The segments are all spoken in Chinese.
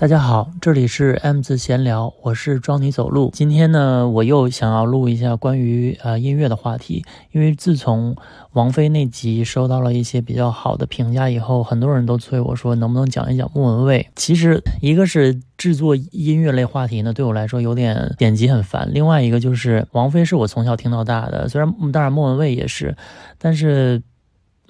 大家好，这里是 M 字闲聊，我是装你走路。今天呢，我又想要录一下关于呃音乐的话题，因为自从王菲那集收到了一些比较好的评价以后，很多人都催我说能不能讲一讲莫文蔚。其实一个是制作音乐类话题呢，对我来说有点剪辑很烦；另外一个就是王菲是我从小听到大的，虽然当然莫文蔚也是，但是。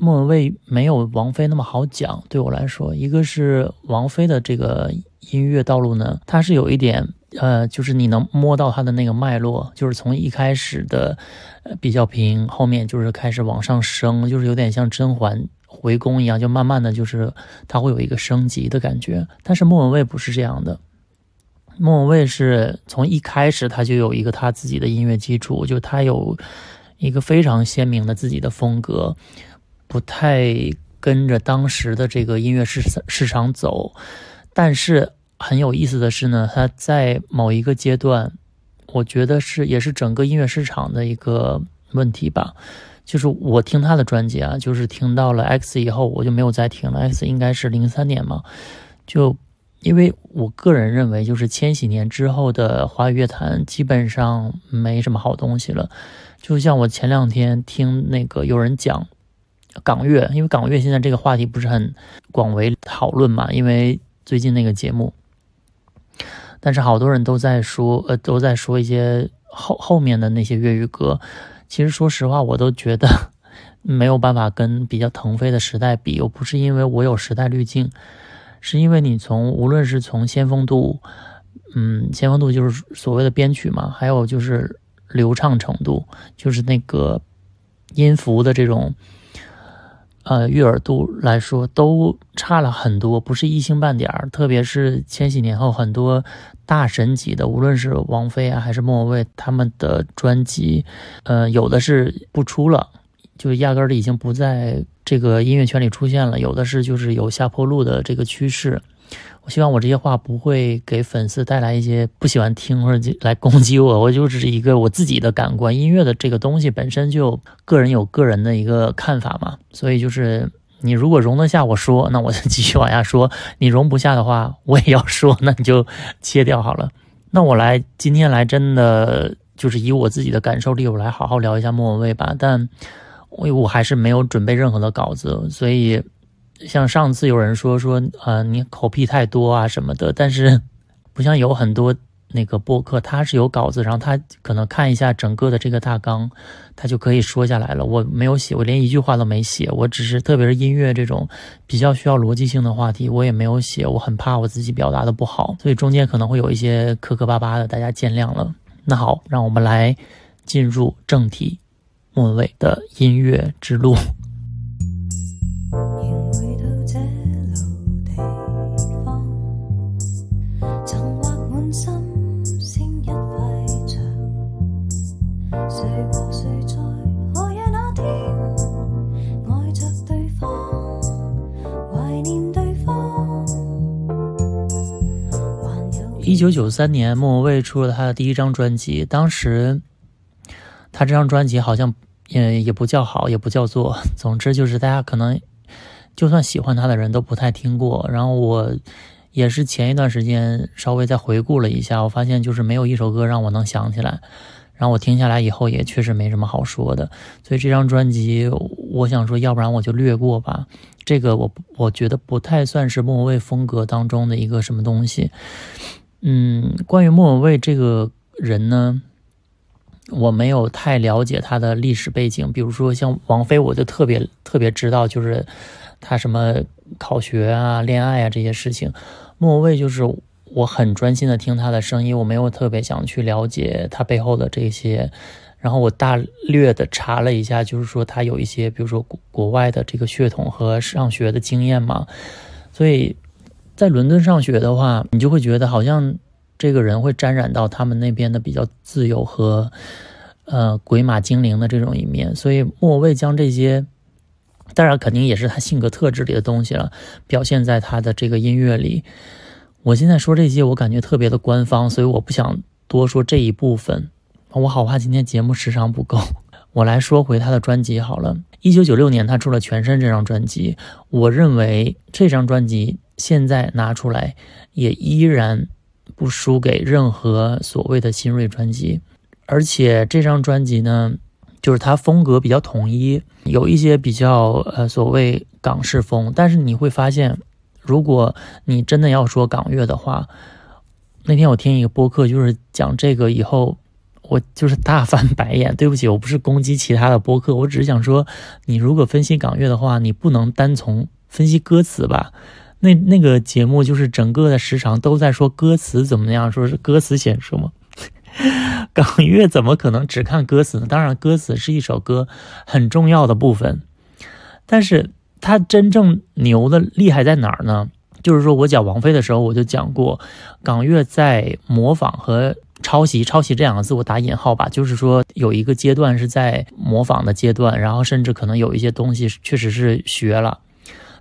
莫文蔚没有王菲那么好讲，对我来说，一个是王菲的这个音乐道路呢，它是有一点，呃，就是你能摸到它的那个脉络，就是从一开始的，比较平，后面就是开始往上升，就是有点像甄嬛回宫一样，就慢慢的就是它会有一个升级的感觉。但是莫文蔚不是这样的，莫文蔚是从一开始他就有一个他自己的音乐基础，就他有一个非常鲜明的自己的风格。不太跟着当时的这个音乐市市场走，但是很有意思的是呢，他在某一个阶段，我觉得是也是整个音乐市场的一个问题吧。就是我听他的专辑啊，就是听到了 X 以后，我就没有再听了。X 应该是零三年嘛，就因为我个人认为，就是千禧年之后的华语乐坛基本上没什么好东西了。就像我前两天听那个有人讲。港乐，因为港乐现在这个话题不是很广为讨论嘛，因为最近那个节目，但是好多人都在说，呃，都在说一些后后面的那些粤语歌。其实说实话，我都觉得 没有办法跟比较腾飞的时代比。又不是因为我有时代滤镜，是因为你从无论是从先锋度，嗯，先锋度就是所谓的编曲嘛，还有就是流畅程度，就是那个音符的这种。呃，悦耳度来说都差了很多，不是一星半点儿。特别是千禧年后，很多大神级的，无论是王菲啊，还是莫文蔚，他们的专辑，呃，有的是不出了，就压根儿已经不在这个音乐圈里出现了；有的是就是有下坡路的这个趋势。希望我这些话不会给粉丝带来一些不喜欢听或者来攻击我。我就只是一个我自己的感官，音乐的这个东西本身就个人有个人的一个看法嘛。所以就是你如果容得下我说，那我就继续往下说；你容不下的话，我也要说，那你就切掉好了。那我来今天来真的就是以我自己的感受力，我来好好聊一下莫文蔚吧。但我我还是没有准备任何的稿子，所以。像上次有人说说，呃，你口癖太多啊什么的，但是不像有很多那个播客，他是有稿子，然后他可能看一下整个的这个大纲，他就可以说下来了。我没有写，我连一句话都没写，我只是特别是音乐这种比较需要逻辑性的话题，我也没有写，我很怕我自己表达的不好，所以中间可能会有一些磕磕巴巴的，大家见谅了。那好，让我们来进入正题，莫文蔚的音乐之路。九九三年，莫文蔚出了他的第一张专辑。当时，他这张专辑好像也也不叫好，也不叫做。总之就是大家可能就算喜欢他的人都不太听过。然后我也是前一段时间稍微再回顾了一下，我发现就是没有一首歌让我能想起来。然后我听下来以后也确实没什么好说的。所以这张专辑，我想说，要不然我就略过吧。这个我我觉得不太算是莫文蔚风格当中的一个什么东西。嗯，关于莫文蔚这个人呢，我没有太了解他的历史背景。比如说像王菲，我就特别特别知道，就是他什么考学啊、恋爱啊这些事情。莫文蔚就是我很专心的听他的声音，我没有特别想去了解他背后的这些。然后我大略的查了一下，就是说他有一些，比如说国国外的这个血统和上学的经验嘛，所以。在伦敦上学的话，你就会觉得好像这个人会沾染到他们那边的比较自由和呃鬼马精灵的这种一面，所以莫文蔚将这些，当然肯定也是他性格特质里的东西了，表现在他的这个音乐里。我现在说这些，我感觉特别的官方，所以我不想多说这一部分，我好怕今天节目时长不够。我来说回他的专辑好了。一九九六年他出了《全身》这张专辑，我认为这张专辑。现在拿出来，也依然不输给任何所谓的新锐专辑。而且这张专辑呢，就是它风格比较统一，有一些比较呃所谓港式风。但是你会发现，如果你真的要说港乐的话，那天我听一个播客，就是讲这个以后。我就是大翻白眼，对不起，我不是攻击其他的播客，我只是想说，你如果分析港乐的话，你不能单从分析歌词吧？那那个节目就是整个的时长都在说歌词怎么样，说是歌词显示吗？港乐怎么可能只看歌词呢？当然，歌词是一首歌很重要的部分，但是它真正牛的厉害在哪儿呢？就是说我讲王菲的时候，我就讲过，港乐在模仿和。抄袭，抄袭这两个字我打引号吧，就是说有一个阶段是在模仿的阶段，然后甚至可能有一些东西确实是学了。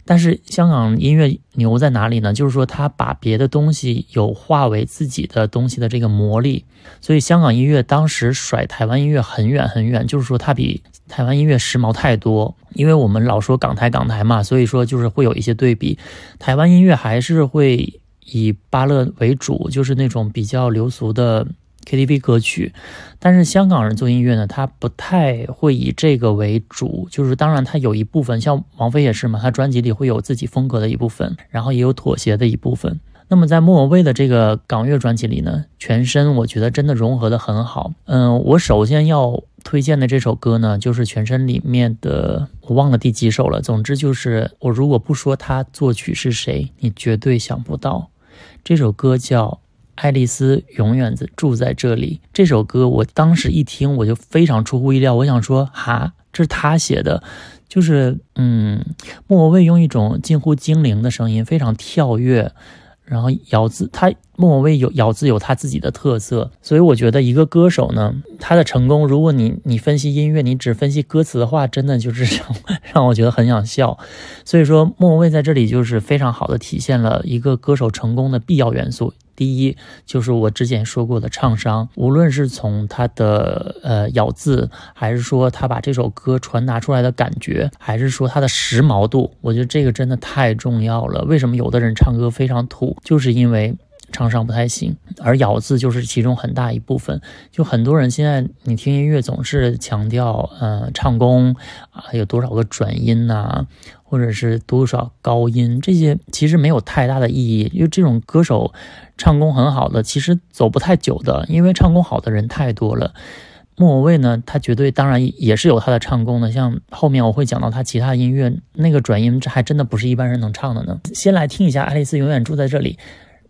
但是香港音乐牛在哪里呢？就是说他把别的东西有化为自己的东西的这个魔力。所以香港音乐当时甩台湾音乐很远很远，就是说它比台湾音乐时髦太多。因为我们老说港台港台嘛，所以说就是会有一些对比。台湾音乐还是会。以芭乐为主，就是那种比较流俗的 KTV 歌曲。但是香港人做音乐呢，他不太会以这个为主。就是当然，他有一部分，像王菲也是嘛，他专辑里会有自己风格的一部分，然后也有妥协的一部分。那么在莫文蔚的这个港乐专辑里呢，全身我觉得真的融合的很好。嗯，我首先要推荐的这首歌呢，就是全身里面的，我忘了第几首了。总之就是我如果不说他作曲是谁，你绝对想不到。这首歌叫《爱丽丝永远住在这里》。这首歌我当时一听，我就非常出乎意料。我想说，哈，这是他写的，就是嗯，莫文蔚用一种近乎精灵的声音，非常跳跃。然后咬字，他莫文蔚有咬字有他自己的特色，所以我觉得一个歌手呢，他的成功，如果你你分析音乐，你只分析歌词的话，真的就是 让我觉得很想笑。所以说，莫文蔚在这里就是非常好的体现了一个歌手成功的必要元素。第一就是我之前说过的唱商，无论是从他的呃咬字，还是说他把这首歌传达出来的感觉，还是说他的时髦度，我觉得这个真的太重要了。为什么有的人唱歌非常土，就是因为唱商不太行，而咬字就是其中很大一部分。就很多人现在你听音乐总是强调，呃，唱功啊有多少个转音呐，或者是多少高音，这些其实没有太大的意义，因为这种歌手。唱功很好的，其实走不太久的，因为唱功好的人太多了。莫文蔚呢，他绝对当然也是有他的唱功的，像后面我会讲到他其他音乐那个转音，这还真的不是一般人能唱的呢。先来听一下《爱丽丝永远住在这里》，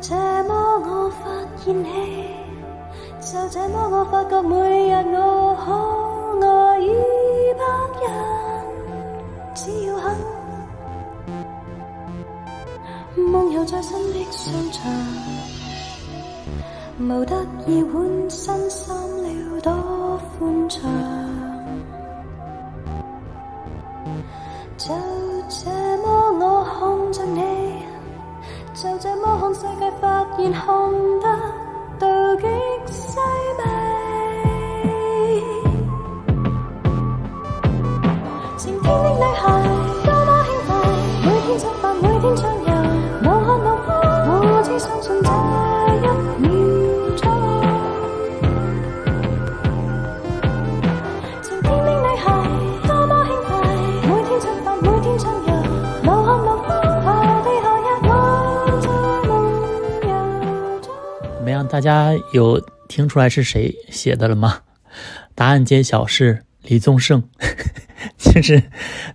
这么我发现你，就这么我发觉每日我可爱二百人，只要肯。梦游在新的商场，谋得意换身心了多宽敞。就这么我看着你。就这么看世界，发现看得都极细微。晴天的女孩。大家有听出来是谁写的了吗？答案揭晓是李宗盛，就是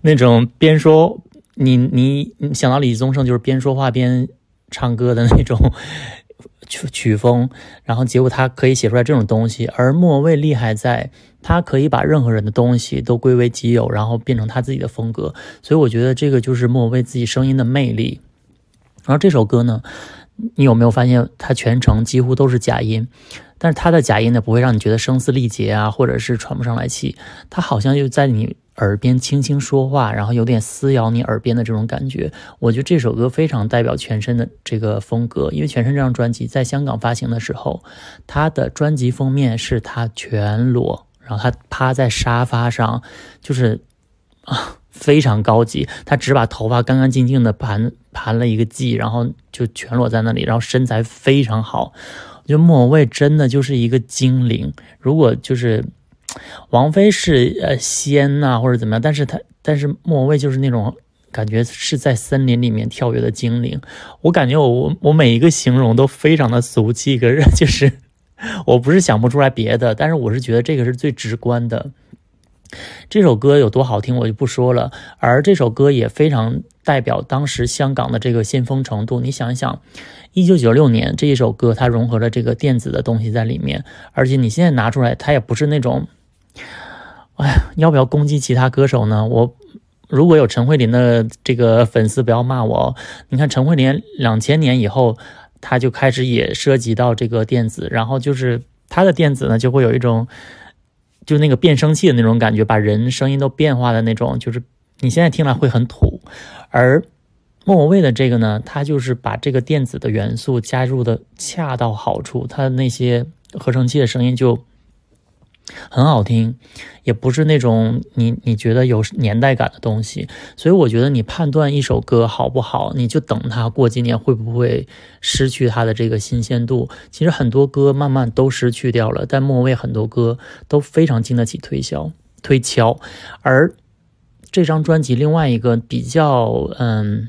那种边说你你你想到李宗盛就是边说话边唱歌的那种 曲曲风，然后结果他可以写出来这种东西，而莫文蔚厉害在他可以把任何人的东西都归为己有，然后变成他自己的风格，所以我觉得这个就是莫文蔚自己声音的魅力。然后这首歌呢，你有没有发现它全程几乎都是假音？但是它的假音呢，不会让你觉得声嘶力竭啊，或者是喘不上来气。它好像就在你耳边轻轻说话，然后有点撕咬你耳边的这种感觉。我觉得这首歌非常代表全身的这个风格，因为全身这张专辑在香港发行的时候，它的专辑封面是他全裸，然后他趴在沙发上，就是啊 非常高级。他只把头发干干净净的盘盘了一个髻，然后就全裸在那里，然后身材非常好。我觉得莫文蔚真的就是一个精灵。如果就是王菲是呃仙呐，或者怎么样，但是她但是莫文蔚就是那种感觉是在森林里面跳跃的精灵。我感觉我我每一个形容都非常的俗气，可是就是我不是想不出来别的，但是我是觉得这个是最直观的。这首歌有多好听，我就不说了。而这首歌也非常代表当时香港的这个先锋程度。你想一想，一九九六年这一首歌，它融合了这个电子的东西在里面，而且你现在拿出来，它也不是那种，哎呀，要不要攻击其他歌手呢？我如果有陈慧琳的这个粉丝，不要骂我。你看陈慧琳两千年以后，他就开始也涉及到这个电子，然后就是他的电子呢，就会有一种。就那个变声器的那种感觉，把人声音都变化的那种，就是你现在听了会很土。而莫文蔚的这个呢，它就是把这个电子的元素加入的恰到好处，它的那些合成器的声音就。很好听，也不是那种你你觉得有年代感的东西，所以我觉得你判断一首歌好不好，你就等它过几年会不会失去它的这个新鲜度。其实很多歌慢慢都失去掉了，但莫文蔚很多歌都非常经得起推销推敲。而这张专辑另外一个比较嗯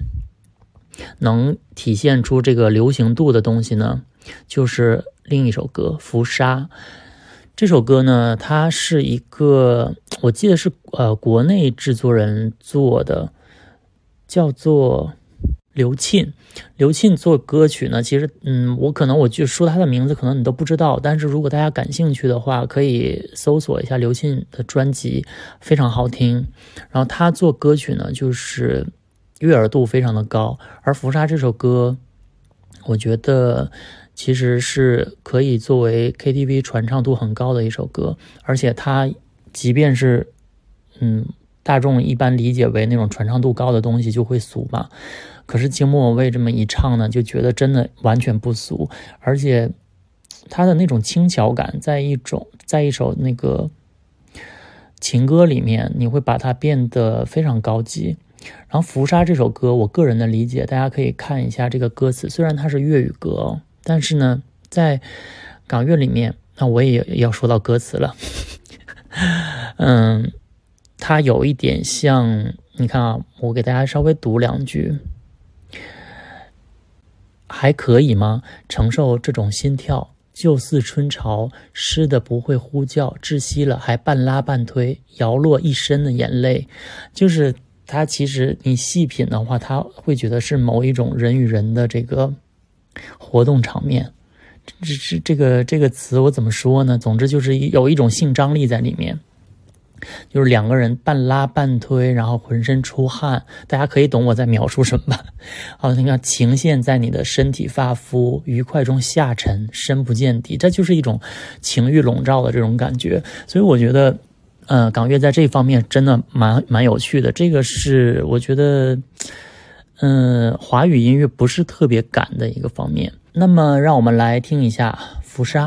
能体现出这个流行度的东西呢，就是另一首歌《浮沙》。这首歌呢，它是一个，我记得是呃国内制作人做的，叫做刘沁。刘沁做歌曲呢，其实嗯，我可能我就说他的名字，可能你都不知道。但是如果大家感兴趣的话，可以搜索一下刘沁的专辑，非常好听。然后他做歌曲呢，就是悦耳度非常的高。而《浮沙》这首歌，我觉得。其实是可以作为 KTV 传唱度很高的一首歌，而且它即便是嗯大众一般理解为那种传唱度高的东西就会俗嘛，可是经莫文蔚这么一唱呢，就觉得真的完全不俗，而且它的那种轻巧感，在一种在一首那个情歌里面，你会把它变得非常高级。然后《浮沙》这首歌，我个人的理解，大家可以看一下这个歌词，虽然它是粤语歌。但是呢，在港乐里面，那我也要说到歌词了。嗯，它有一点像，你看啊，我给大家稍微读两句，还可以吗？承受这种心跳，就似春潮湿的不会呼叫，窒息了还半拉半推，摇落一身的眼泪。就是它其实你细品的话，他会觉得是某一种人与人的这个。活动场面，这这这个这个词我怎么说呢？总之就是有一种性张力在里面，就是两个人半拉半推，然后浑身出汗，大家可以懂我在描述什么吧？好，你看情线在你的身体发肤，愉快中下沉，深不见底，这就是一种情欲笼罩的这种感觉。所以我觉得，呃，港乐在这方面真的蛮蛮有趣的。这个是我觉得。嗯，华语音乐不是特别赶的一个方面。那么，让我们来听一下《浮沙》。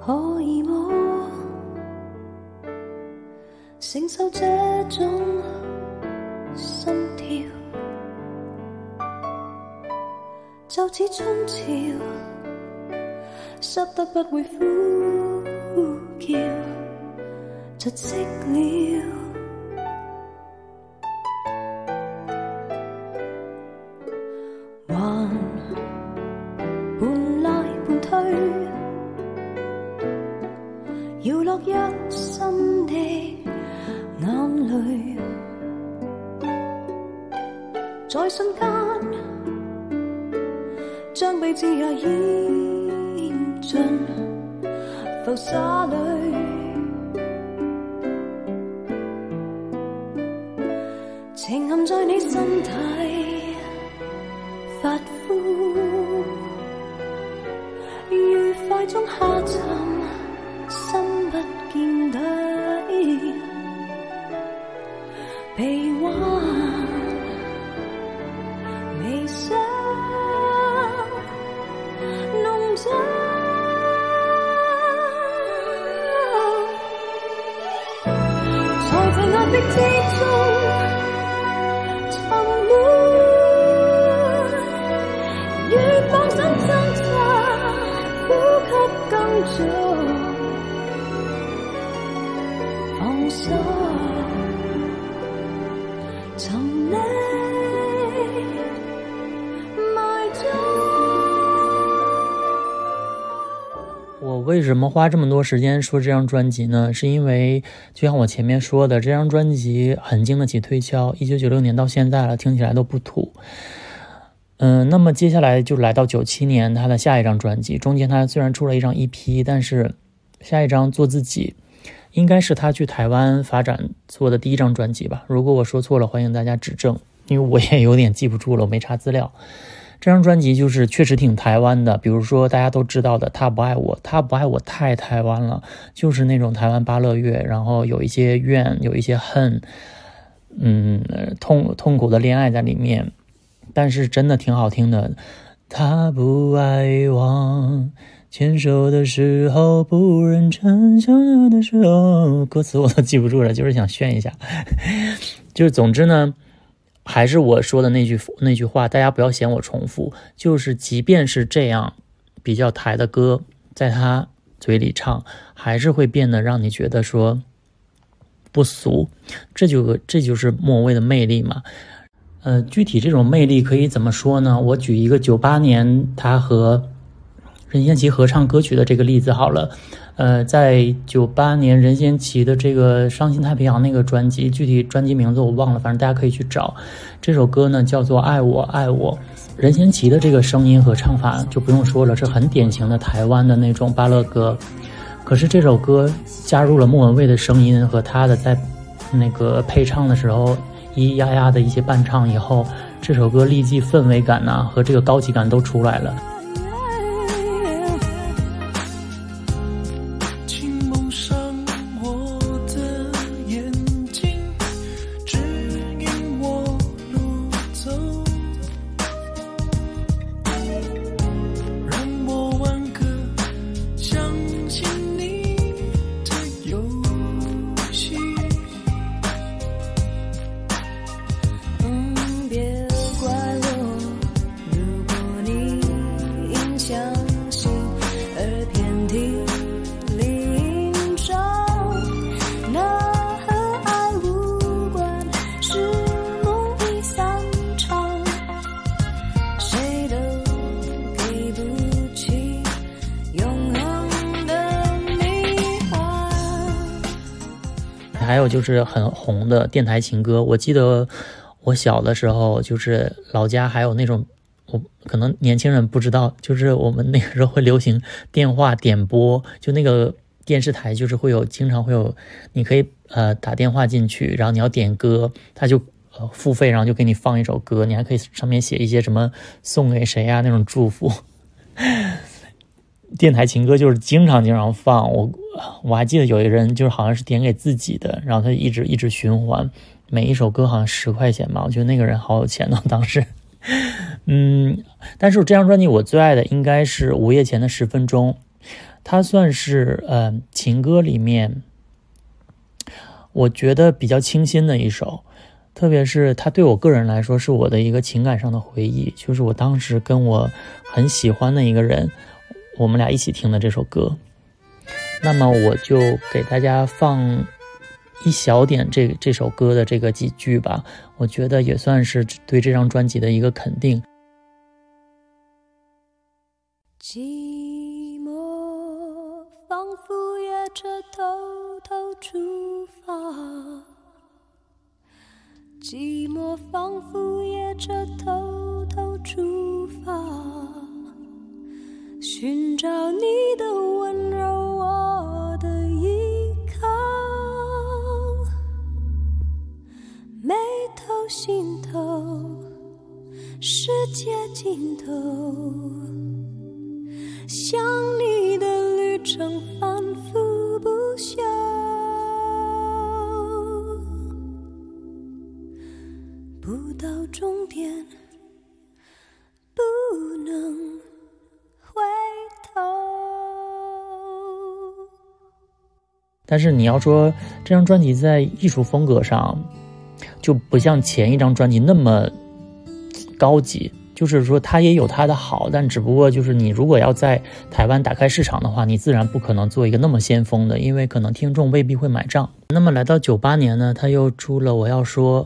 可以么？承受这种心跳，就似春潮，湿得不会呼叫，窒息了。摇落一身的眼泪在瞬间，将被自由淹进浮沙里，情陷在你身体。发肤，愉快中下沉，不见花这么多时间说这张专辑呢？是因为就像我前面说的，这张专辑很经得起推敲，一九九六年到现在了，听起来都不土。嗯，那么接下来就来到九七年他的下一张专辑，中间他虽然出了一张 EP，但是下一张做自己，应该是他去台湾发展做的第一张专辑吧。如果我说错了，欢迎大家指正，因为我也有点记不住了，我没查资料。这张专辑就是确实挺台湾的，比如说大家都知道的《他不爱我》，他不爱我太台湾了，就是那种台湾芭乐乐，然后有一些怨，有一些恨，嗯，痛痛苦的恋爱在里面，但是真的挺好听的。他不爱我，牵手的时候不认真，想要的时候，歌词我都记不住了，就是想炫一下。就是总之呢。还是我说的那句那句话，大家不要嫌我重复。就是即便是这样比较台的歌，在他嘴里唱，还是会变得让你觉得说不俗。这就这就是莫文蔚的魅力嘛。呃，具体这种魅力可以怎么说呢？我举一个九八年他和任贤齐合唱歌曲的这个例子好了。呃，在九八年任贤齐的这个《伤心太平洋》那个专辑，具体专辑名字我忘了，反正大家可以去找。这首歌呢叫做《爱我爱我》，任贤齐的这个声音和唱法就不用说了，是很典型的台湾的那种巴乐歌。可是这首歌加入了莫文蔚的声音和他的在那个配唱的时候咿咿呀呀的一些伴唱以后，这首歌立即氛围感呐和这个高级感都出来了。是很红的电台情歌，我记得我小的时候，就是老家还有那种，我可能年轻人不知道，就是我们那个时候会流行电话点播，就那个电视台就是会有，经常会有，你可以呃打电话进去，然后你要点歌，他就呃付费，然后就给你放一首歌，你还可以上面写一些什么送给谁啊那种祝福。电台情歌就是经常经常放，我我还记得有一个人就是好像是点给自己的，然后他一直一直循环，每一首歌好像十块钱吧，我觉得那个人好有钱呢，当时。嗯，但是这张专辑我最爱的应该是《午夜前的十分钟》，它算是呃情歌里面我觉得比较清新的一首，特别是它对我个人来说是我的一个情感上的回忆，就是我当时跟我很喜欢的一个人。我们俩一起听的这首歌，那么我就给大家放一小点这这首歌的这个几句吧，我觉得也算是对这张专辑的一个肯定。寂寞仿佛也着偷偷出发，寂寞仿佛也着偷偷出发。寻找你的温柔，我的依靠，眉头心头，世界尽头，想你的旅程反复不休，不到终点不能回头。但是你要说这张专辑在艺术风格上，就不像前一张专辑那么高级。就是说，它也有它的好，但只不过就是你如果要在台湾打开市场的话，你自然不可能做一个那么先锋的，因为可能听众未必会买账。那么来到九八年呢，他又出了《我要说》，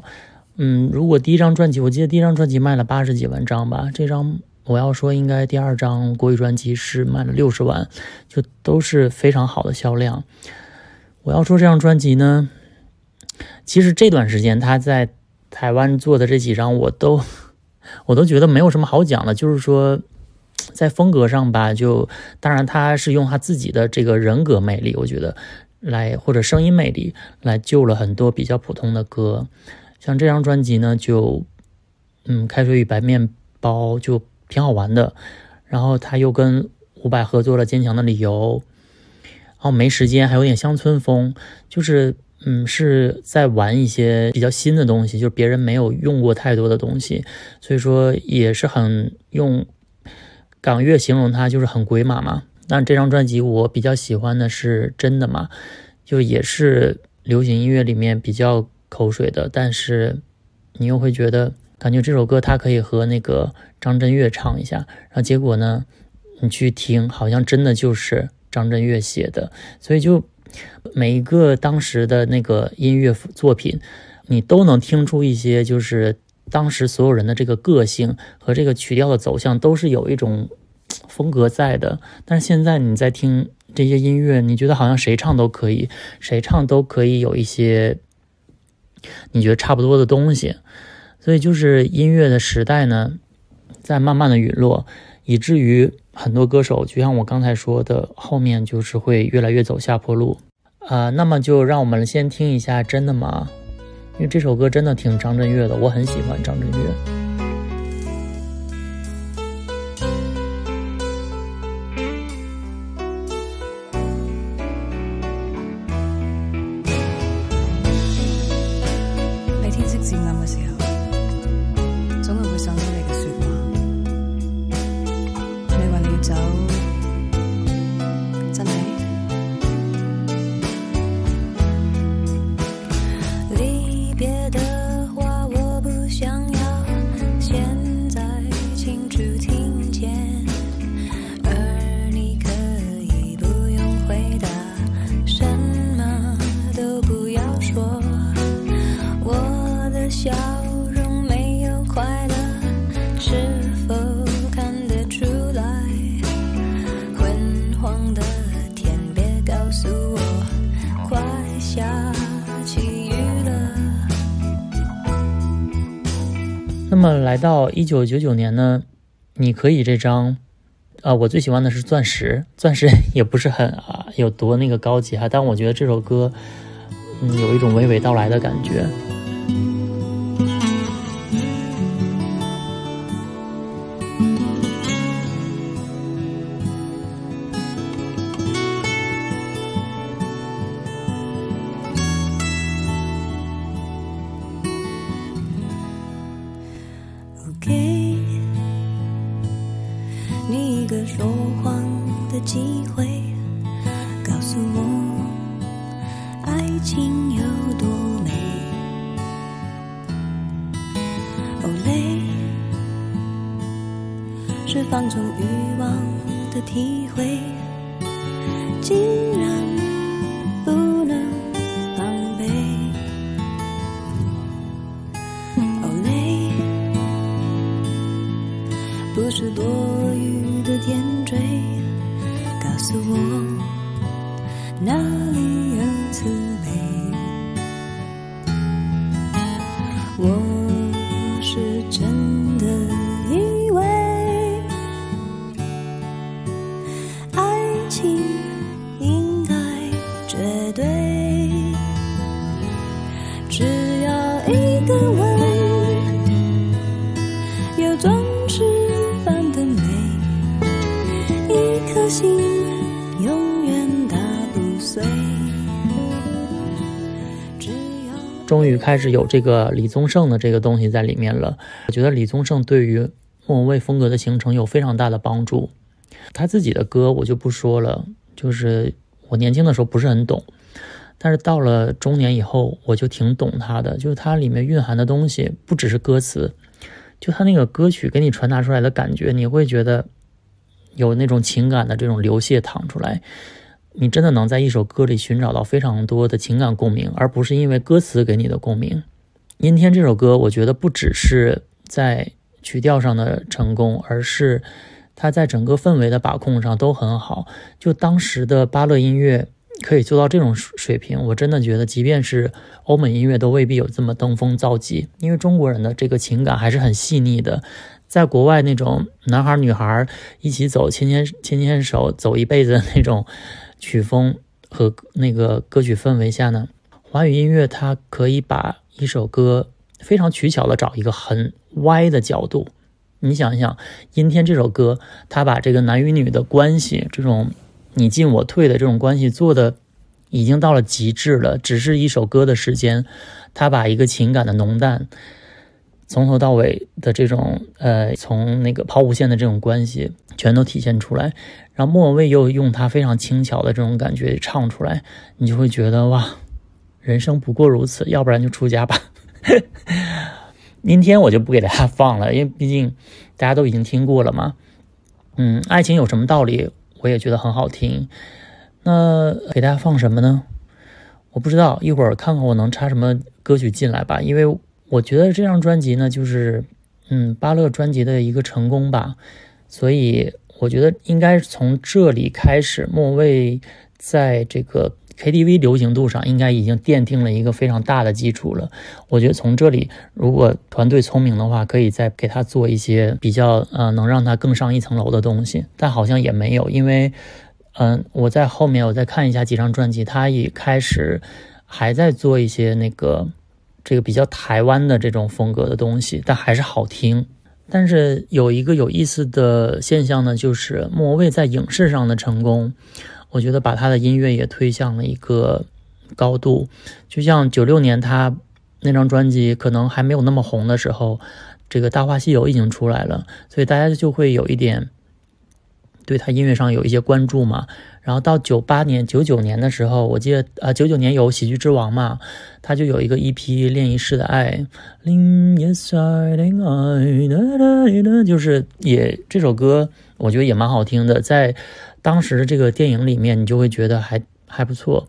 嗯，如果第一张专辑，我记得第一张专辑卖了八十几万张吧，这张《我要说》应该第二张国语专辑是卖了六十万，就都是非常好的销量。我要说这张专辑呢，其实这段时间他在台湾做的这几张我都。我都觉得没有什么好讲的，就是说，在风格上吧，就当然他是用他自己的这个人格魅力，我觉得来或者声音魅力来救了很多比较普通的歌，像这张专辑呢，就嗯，开水与白面包就挺好玩的，然后他又跟伍佰合作了《坚强的理由》，然后没时间还有点乡村风，就是。嗯，是在玩一些比较新的东西，就是别人没有用过太多的东西，所以说也是很用港乐形容它，就是很鬼马嘛。但这张专辑我比较喜欢的是真的嘛，就也是流行音乐里面比较口水的，但是你又会觉得感觉这首歌它可以和那个张震岳唱一下，然后结果呢，你去听好像真的就是张震岳写的，所以就。每一个当时的那个音乐作品，你都能听出一些，就是当时所有人的这个个性和这个曲调的走向，都是有一种风格在的。但是现在你在听这些音乐，你觉得好像谁唱都可以，谁唱都可以有一些你觉得差不多的东西。所以就是音乐的时代呢，在慢慢的陨落，以至于。很多歌手，就像我刚才说的，后面就是会越来越走下坡路，啊，那么就让我们先听一下，真的吗？因为这首歌真的挺张震岳的，我很喜欢张震岳。来到一九九九年呢，你可以这张，啊，我最喜欢的是钻石，钻石也不是很啊有多那个高级哈，但我觉得这首歌，嗯，有一种娓娓道来的感觉。心永远打不碎。终于开始有这个李宗盛的这个东西在里面了。我觉得李宗盛对于莫文蔚风格的形成有非常大的帮助。他自己的歌我就不说了，就是我年轻的时候不是很懂，但是到了中年以后，我就挺懂他的。就是它里面蕴含的东西，不只是歌词，就他那个歌曲给你传达出来的感觉，你会觉得有那种情感的这种流泻淌出来。你真的能在一首歌里寻找到非常多的情感共鸣，而不是因为歌词给你的共鸣。阴天这首歌，我觉得不只是在曲调上的成功，而是它在整个氛围的把控上都很好。就当时的巴勒音乐可以做到这种水平，我真的觉得，即便是欧美音乐都未必有这么登峰造极。因为中国人的这个情感还是很细腻的，在国外那种男孩女孩一起走，牵牵牵牵手走一辈子的那种曲风和那个歌曲氛围下呢，华语音乐它可以把一首歌非常取巧的找一个很歪的角度。你想一想，《阴天》这首歌，它把这个男与女的关系，这种你进我退的这种关系做的已经到了极致了。只是一首歌的时间，它把一个情感的浓淡，从头到尾的这种呃，从那个抛物线的这种关系，全都体现出来。然后莫文蔚又用他非常轻巧的这种感觉唱出来，你就会觉得哇，人生不过如此，要不然就出家吧。阴天我就不给大家放了，因为毕竟大家都已经听过了嘛。嗯，爱情有什么道理？我也觉得很好听。那给大家放什么呢？我不知道，一会儿看看我能插什么歌曲进来吧。因为我觉得这张专辑呢，就是嗯巴勒专辑的一个成功吧，所以我觉得应该从这里开始，莫文蔚在这个。KTV 流行度上应该已经奠定了一个非常大的基础了。我觉得从这里，如果团队聪明的话，可以再给他做一些比较呃能让他更上一层楼的东西。但好像也没有，因为嗯，我在后面我再看一下几张专辑，他也开始还在做一些那个这个比较台湾的这种风格的东西，但还是好听。但是有一个有意思的现象呢，就是莫文蔚在影视上的成功。我觉得把他的音乐也推向了一个高度，就像九六年他那张专辑可能还没有那么红的时候，这个《大话西游》已经出来了，所以大家就会有一点对他音乐上有一些关注嘛。然后到九八年、九九年的时候，我记得啊，九九年有《喜剧之王》嘛，他就有一个 EP《恋一世的爱》，就是也这首歌，我觉得也蛮好听的，在。当时的这个电影里面，你就会觉得还还不错，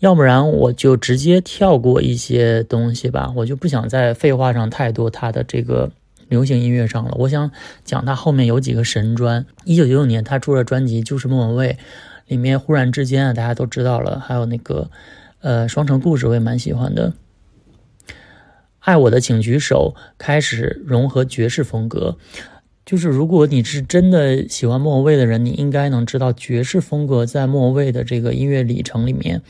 要不然我就直接跳过一些东西吧，我就不想在废话上太多他的这个流行音乐上了。我想讲他后面有几个神专。一九九九年他出了专辑就是莫文蔚，里面忽然之间啊，大家都知道了，还有那个呃双城故事我也蛮喜欢的，爱我的请举手开始融合爵士风格。就是如果你是真的喜欢莫文蔚的人，你应该能知道爵士风格在莫文蔚的这个音乐里程里面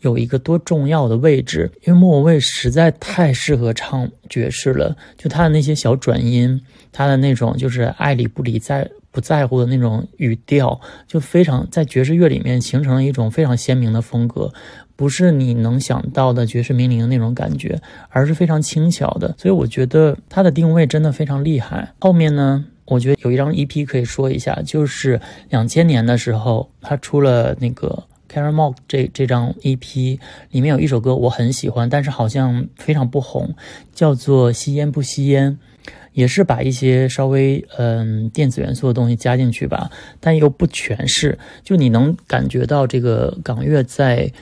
有一个多重要的位置。因为莫文蔚实在太适合唱爵士了，就他的那些小转音，他的那种就是爱理不理、在不在乎的那种语调，就非常在爵士乐里面形成了一种非常鲜明的风格，不是你能想到的爵士名伶那种感觉，而是非常轻巧的。所以我觉得他的定位真的非常厉害。后面呢？我觉得有一张 EP 可以说一下，就是两千年的时候，他出了那个 Caramel 这这张 EP，里面有一首歌我很喜欢，但是好像非常不红，叫做《吸烟不吸烟》，也是把一些稍微嗯电子元素的东西加进去吧，但又不全是，就你能感觉到这个港乐在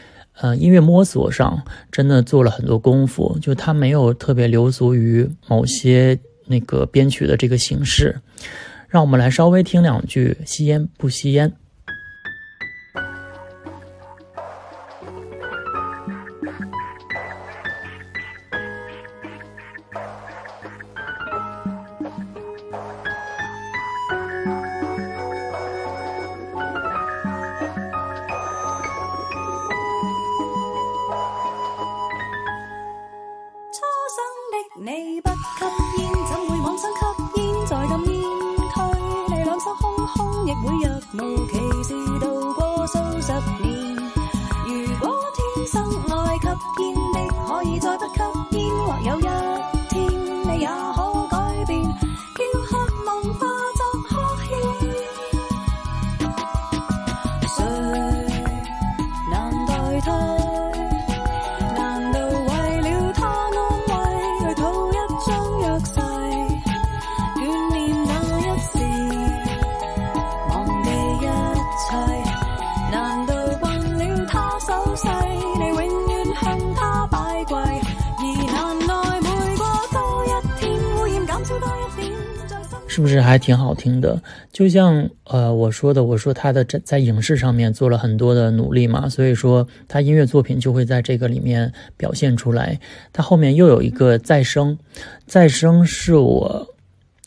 呃音乐摸索上真的做了很多功夫，就他没有特别流俗于某些。那个编曲的这个形式，让我们来稍微听两句。吸烟不吸烟？是不是还挺好听的？就像呃我说的，我说他的在在影视上面做了很多的努力嘛，所以说他音乐作品就会在这个里面表现出来。他后面又有一个再生，再生是我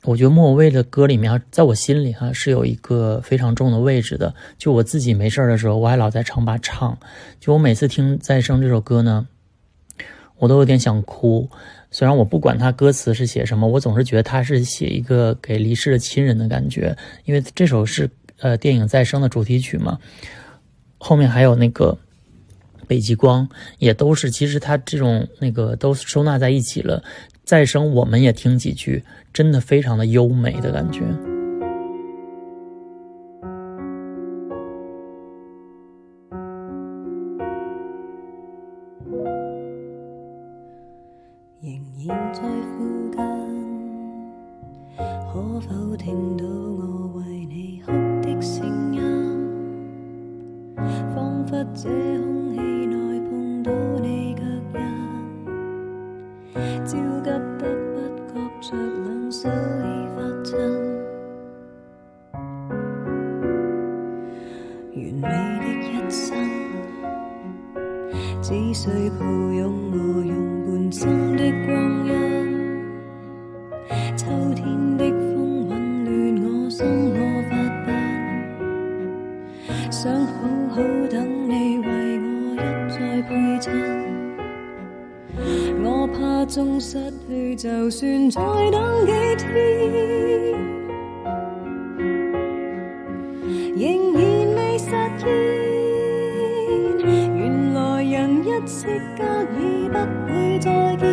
我觉得莫文蔚的歌里面，在我心里哈是有一个非常重的位置的。就我自己没事儿的时候，我还老在唱吧唱。就我每次听《再生》这首歌呢，我都有点想哭。虽然我不管他歌词是写什么，我总是觉得他是写一个给离世的亲人的感觉，因为这首是呃电影《再生》的主题曲嘛，后面还有那个北极光，也都是其实他这种那个都收纳在一起了。再生我们也听几句，真的非常的优美的感觉。這空氣內碰到你腳印，焦急得不覺着兩手已發震。完美的一生，只需抱擁我用半生的光陰。秋天的風混亂我心，我發笨，想好好等我怕縱失去，就算再等几天。仍然未实现。原来人一息間已不会再见，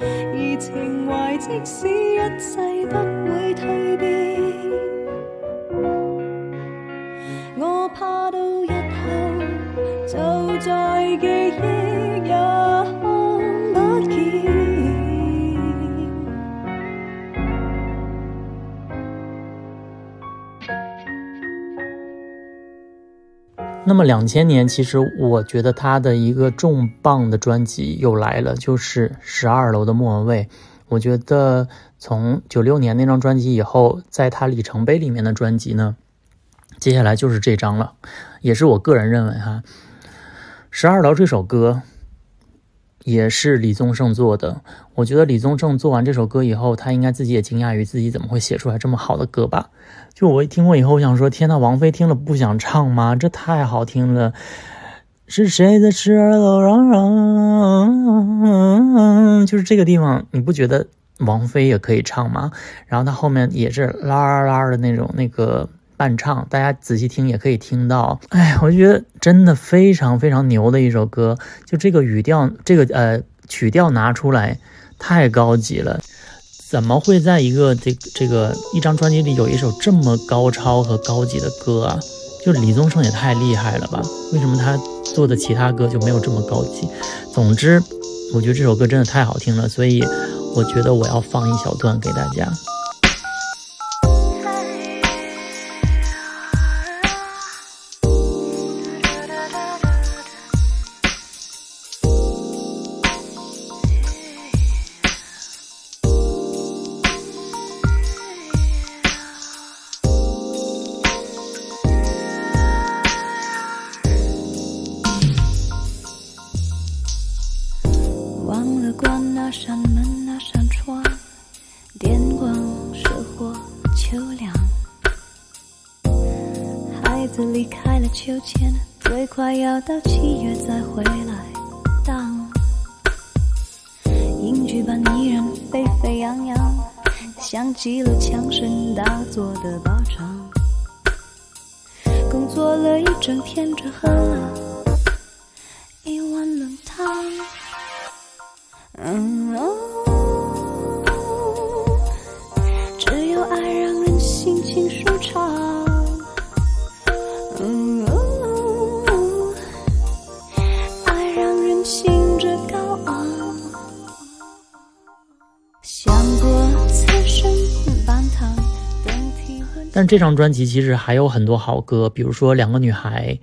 而情怀即使一世不那么两千年，其实我觉得他的一个重磅的专辑又来了，就是《十二楼的莫文蔚》。我觉得从九六年那张专辑以后，在他里程碑里面的专辑呢，接下来就是这张了，也是我个人认为哈，《十二楼》这首歌也是李宗盛做的。我觉得李宗盛做完这首歌以后，他应该自己也惊讶于自己怎么会写出来这么好的歌吧。就我一听过以后，我想说：天呐，王菲听了不想唱吗？这太好听了！是谁在十二楼嚷嚷？就是这个地方，你不觉得王菲也可以唱吗？然后她后面也是啦啦的那种那个伴唱，大家仔细听也可以听到。哎，我觉得真的非常非常牛的一首歌，就这个语调，这个呃曲调拿出来太高级了。怎么会在一个这个这个一张专辑里有一首这么高超和高级的歌啊？就李宗盛也太厉害了吧？为什么他做的其他歌就没有这么高级？总之，我觉得这首歌真的太好听了，所以我觉得我要放一小段给大家。到七月再回来当。影剧般依然沸沸扬扬像极了枪声大作的报场。工作了一整天只喝了这张专辑其实还有很多好歌，比如说《两个女孩》，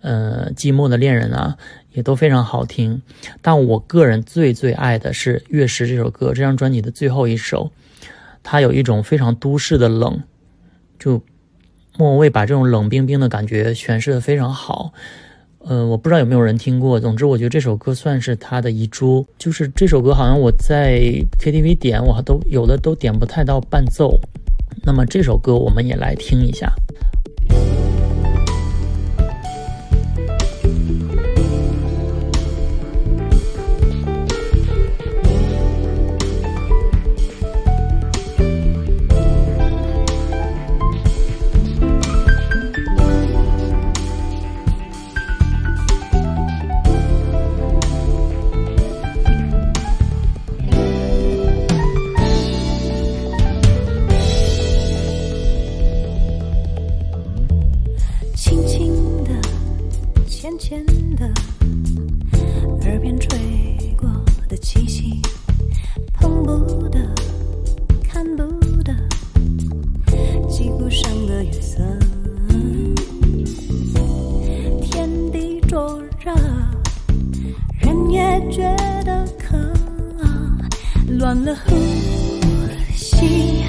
呃，《寂寞的恋人》啊，也都非常好听。但我个人最最爱的是《月食》这首歌，这张专辑的最后一首，它有一种非常都市的冷，就莫文蔚把这种冷冰冰的感觉诠释的非常好。呃，我不知道有没有人听过，总之我觉得这首歌算是他的遗珠。就是这首歌好像我在 KTV 点，我都有的都点不太到伴奏。那么这首歌我们也来听一下。也觉得渴，乱了呼吸，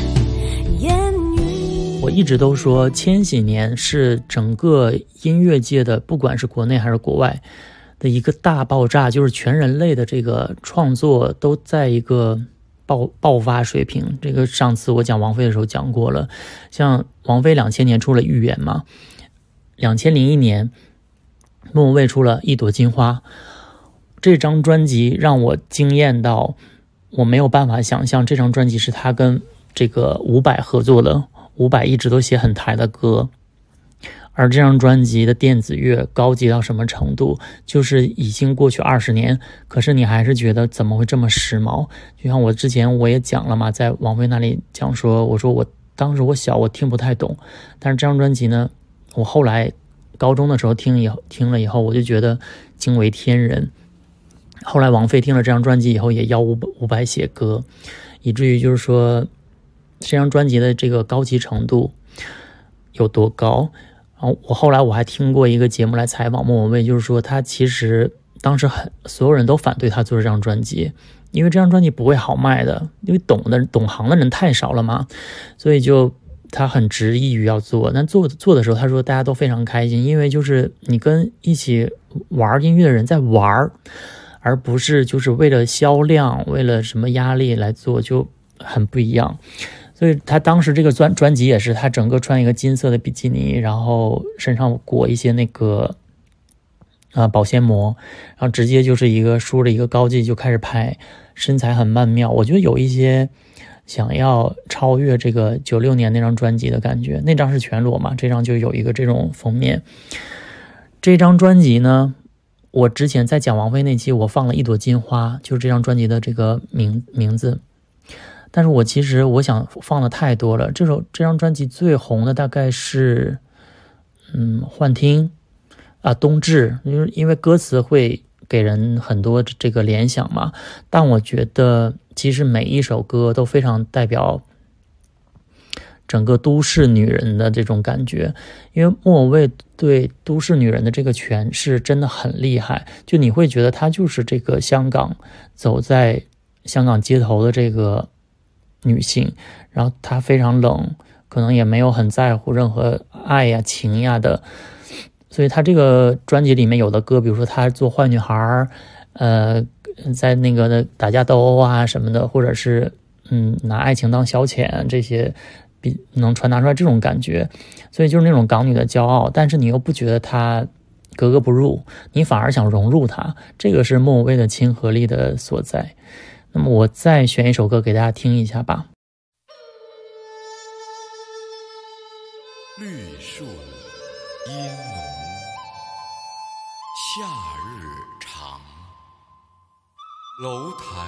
我一直都说，千禧年是整个音乐界的，不管是国内还是国外的一个大爆炸，就是全人类的这个创作都在一个爆爆发水平。这个上次我讲王菲的时候讲过了，像王菲两千年出了《预言》嘛，两千零一年莫文蔚出了一朵金花，这张专辑让我惊艳到我没有办法想象，这张专辑是他跟这个伍佰合作的。伍佰一直都写很台的歌，而这张专辑的电子乐高级到什么程度？就是已经过去二十年，可是你还是觉得怎么会这么时髦？就像我之前我也讲了嘛，在王菲那里讲说，我说我当时我小，我听不太懂，但是这张专辑呢，我后来高中的时候听以后听了以后，我就觉得惊为天人。后来王菲听了这张专辑以后，也邀伍伍佰写歌，以至于就是说。这张专辑的这个高级程度有多高？然后我后来我还听过一个节目来采访莫文蔚，就是说他其实当时很所有人都反对他做这张专辑，因为这张专辑不会好卖的，因为懂的懂行的人太少了嘛，所以就他很执意于要做。但做做的时候，他说大家都非常开心，因为就是你跟一起玩音乐的人在玩儿，而不是就是为了销量、为了什么压力来做，就很不一样。所以他当时这个专专辑也是，他整个穿一个金色的比基尼，然后身上裹一些那个啊保鲜膜，然后直接就是一个梳着一个高髻就开始拍，身材很曼妙。我觉得有一些想要超越这个九六年那张专辑的感觉，那张是全裸嘛，这张就有一个这种封面。这张专辑呢，我之前在讲王菲那期，我放了一朵金花，就是这张专辑的这个名名字。但是我其实我想放的太多了。这首这张专辑最红的大概是，嗯，幻听啊，冬至，因为因为歌词会给人很多这个联想嘛。但我觉得其实每一首歌都非常代表整个都市女人的这种感觉，因为莫文蔚对都市女人的这个诠释真的很厉害。就你会觉得她就是这个香港走在香港街头的这个。女性，然后她非常冷，可能也没有很在乎任何爱呀、情呀的，所以她这个专辑里面有的歌，比如说她做坏女孩呃，在那个打架斗殴啊什么的，或者是嗯拿爱情当消遣，这些比能传达出来这种感觉，所以就是那种港女的骄傲，但是你又不觉得她格格不入，你反而想融入她，这个是莫文蔚的亲和力的所在。那么我再选一首歌给大家听一下吧。绿树阴浓，夏日长，楼台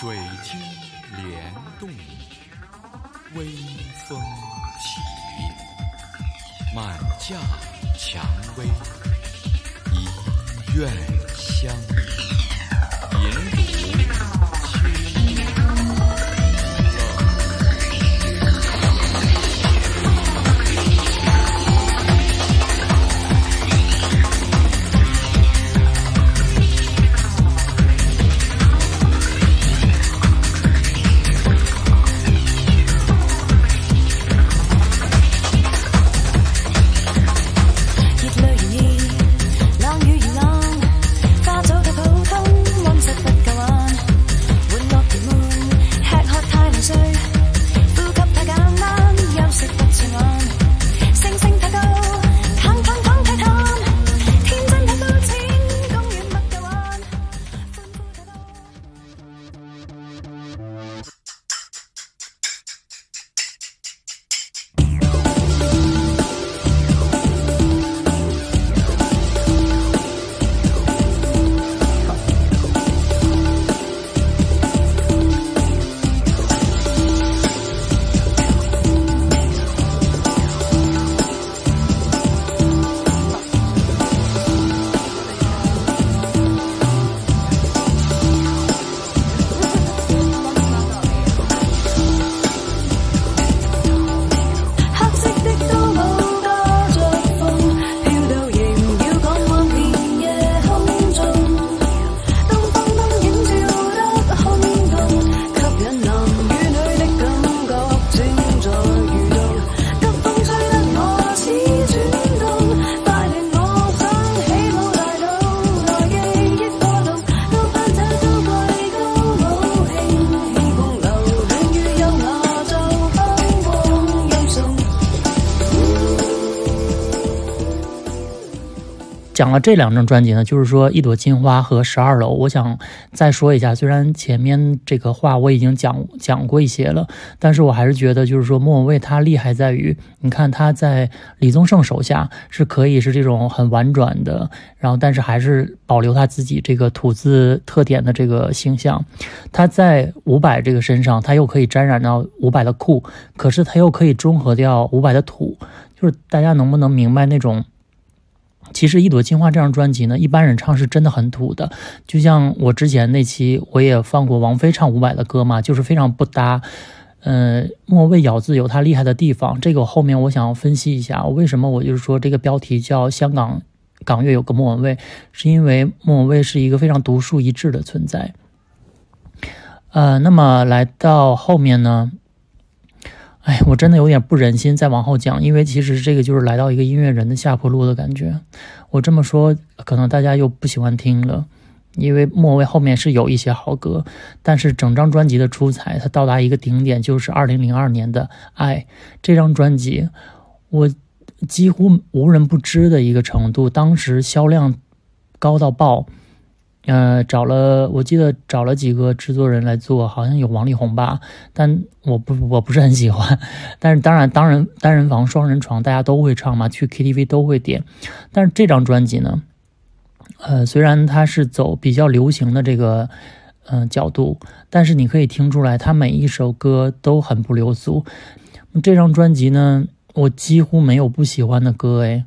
水晶帘动，微风起，满架蔷薇一院香，讲了这两张专辑呢，就是说《一朵金花》和《十二楼》，我想再说一下。虽然前面这个话我已经讲讲过一些了，但是我还是觉得，就是说莫文蔚她厉害在于，你看她在李宗盛手下是可以是这种很婉转的，然后但是还是保留她自己这个吐字特点的这个形象。她在伍佰这个身上，她又可以沾染到伍佰的酷，可是她又可以中和掉伍佰的土。就是大家能不能明白那种？其实《一朵金花》这张专辑呢，一般人唱是真的很土的，就像我之前那期我也放过王菲唱伍佰的歌嘛，就是非常不搭。呃，莫文蔚咬字有她厉害的地方，这个我后面我想要分析一下，为什么我就是说这个标题叫《香港港乐有个莫文蔚》，是因为莫文蔚是一个非常独树一帜的存在。呃，那么来到后面呢，哎，我真的有点不忍心再往后讲，因为其实这个就是来到一个音乐人的下坡路的感觉。我这么说，可能大家又不喜欢听了，因为莫文蔚后面是有一些好歌，但是整张专辑的出彩，它到达一个顶点，就是二零零二年的《爱》这张专辑，我几乎无人不知的一个程度，当时销量高到爆。呃，找了，我记得找了几个制作人来做，好像有王力宏吧，但我不我不是很喜欢。但是当然，当然单人房、双人床大家都会唱嘛，去 KTV 都会点。但是这张专辑呢，呃，虽然它是走比较流行的这个嗯、角度，但是你可以听出来，它每一首歌都很不流俗。这张专辑呢，我几乎没有不喜欢的歌，诶，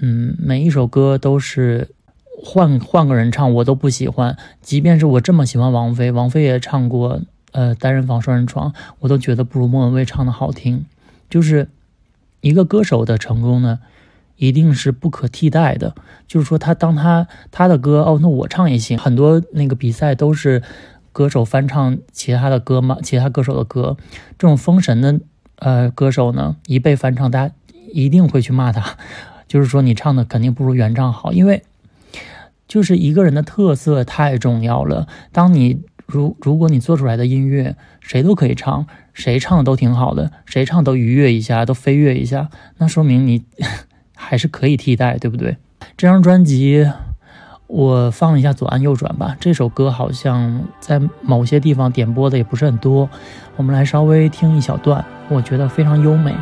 嗯，每一首歌都是。换换个人唱我都不喜欢，即便是我这么喜欢王菲，王菲也唱过呃单人房双人床，我都觉得不如莫文蔚唱的好听。就是一个歌手的成功呢，一定是不可替代的。就是说他当他他的歌哦，那我唱也行。很多那个比赛都是歌手翻唱其他的歌嘛，其他歌手的歌。这种封神的呃歌手呢，一被翻唱，大家一定会去骂他。就是说你唱的肯定不如原唱好，因为。就是一个人的特色太重要了。当你如如果你做出来的音乐谁都可以唱，谁唱都挺好的，谁唱都愉悦一下，都飞跃一下，那说明你 还是可以替代，对不对？这张专辑我放一下左按右转吧。这首歌好像在某些地方点播的也不是很多，我们来稍微听一小段，我觉得非常优美。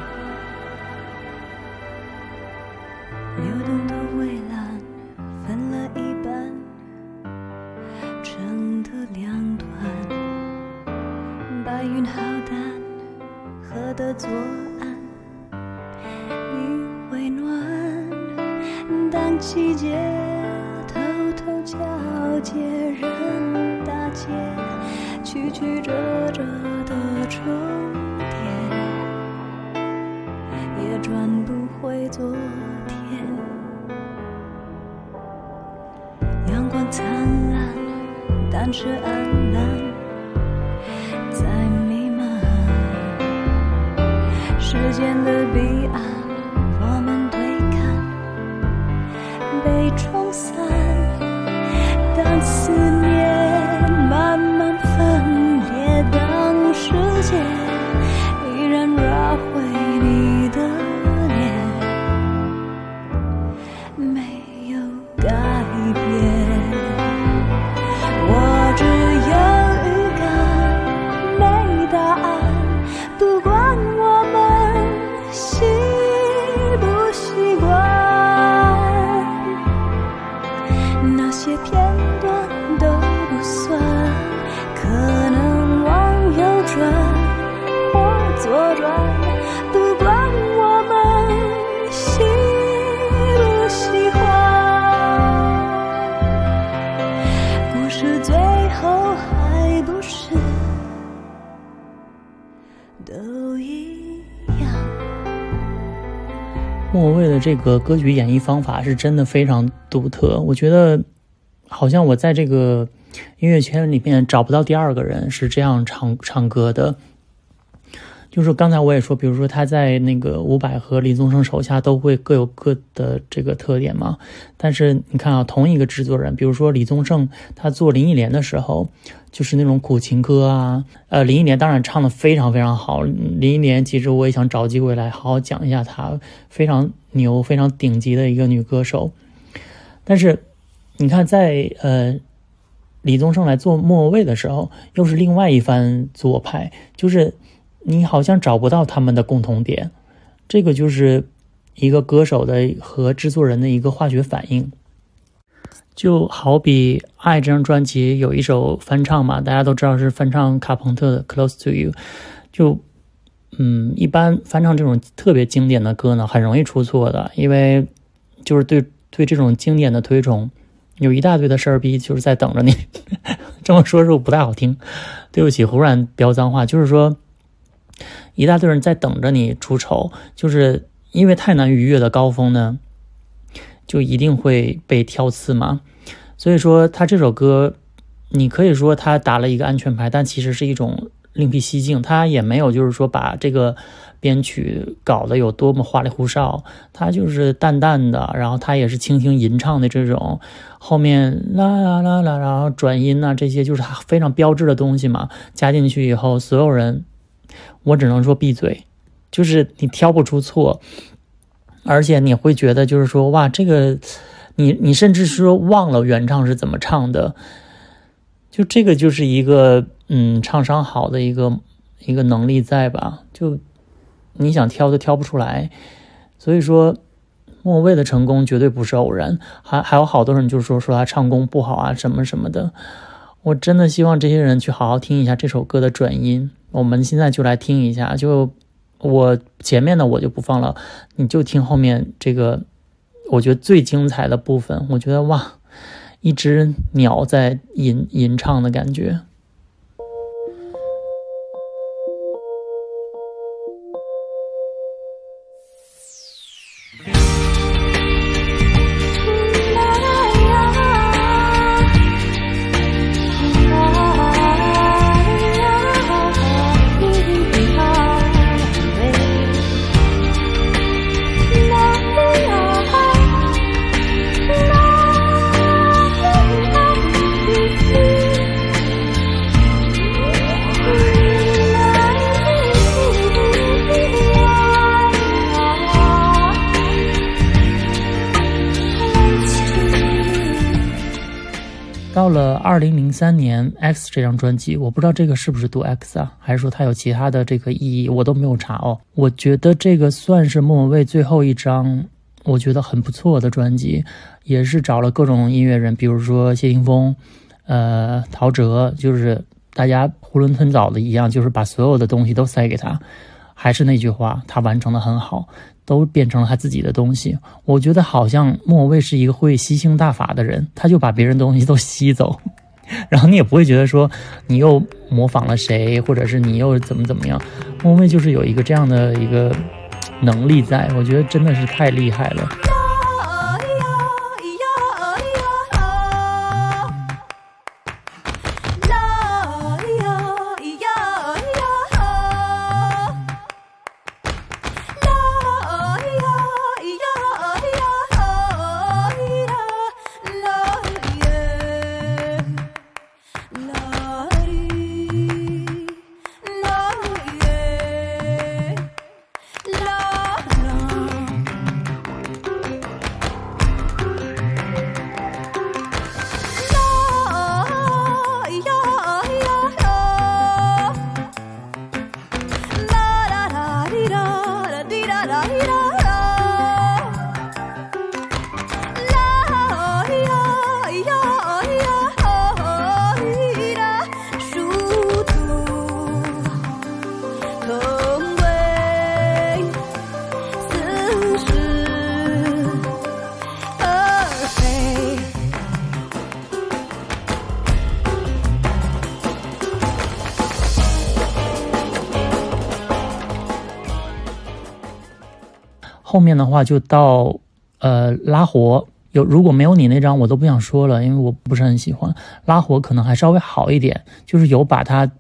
都一样。莫文蔚的这个歌曲演绎方法是真的非常独特，我觉得好像我在这个音乐圈里面找不到第二个人是这样唱唱歌的。就是刚才我也说，比如说他在那个伍佰和李宗盛手下都会各有各的这个特点嘛。但是你看啊，同一个制作人，比如说李宗盛，他做林忆莲的时候，就是那种苦情歌啊。呃，林忆莲当然唱的非常非常好。林忆莲其实我也想找机会来好好讲一下她，非常牛、非常顶级的一个女歌手。但是你看在，呃李宗盛来做莫文蔚的时候，又是另外一番做派，就是。你好像找不到他们的共同点，这个就是一个歌手的和制作人的一个化学反应。就好比《爱》这张专辑有一首翻唱嘛，大家都知道是翻唱卡朋特的《Close to You》。就，嗯，一般翻唱这种特别经典的歌呢，很容易出错的，因为就是对对这种经典的推崇，有一大堆的事儿逼就是在等着你。这么说是不是不太好听？对不起，忽然飙脏话，就是说。一大堆人在等着你出丑，就是因为太难逾越的高峰呢，就一定会被挑刺嘛。所以说他这首歌，你可以说他打了一个安全牌，但其实是一种另辟蹊径。他也没有就是说把这个编曲搞得有多么花里胡哨，他就是淡淡的，然后他也是轻轻吟唱的这种，后面啦啦啦啦，然后转音啊这些就是非常标志的东西嘛。加进去以后，所有人。我只能说闭嘴，就是你挑不出错，而且你会觉得就是说哇，这个你你甚至是说忘了原唱是怎么唱的，就这个就是一个嗯唱商好的一个一个能力在吧？就你想挑都挑不出来，所以说莫蔚的成功绝对不是偶然，还还有好多人就说说他唱功不好啊什么什么的，我真的希望这些人去好好听一下这首歌的转音。我们现在就来听一下，就我前面的我就不放了，你就听后面这个，我觉得最精彩的部分。我觉得哇，一只鸟在吟吟唱的感觉。二零零三年《X》这张专辑，我不知道这个是不是读 X 啊，还是说它有其他的这个意义，我都没有查哦。我觉得这个算是莫文蔚最后一张，我觉得很不错的专辑，也是找了各种音乐人，比如说谢霆锋、呃陶喆，就是大家囫囵吞枣的一样，就是把所有的东西都塞给他。还是那句话，他完成的很好。都变成了他自己的东西。我觉得好像莫文蔚是一个会吸星大法的人，他就把别人东西都吸走，然后你也不会觉得说你又模仿了谁，或者是你又怎么怎么样。莫文蔚就是有一个这样的一个能力在，我觉得真的是太厉害了。面的话就到，呃，拉活有如果没有你那张我都不想说了，因为我不是很喜欢拉活，可能还稍微好一点，就是有把它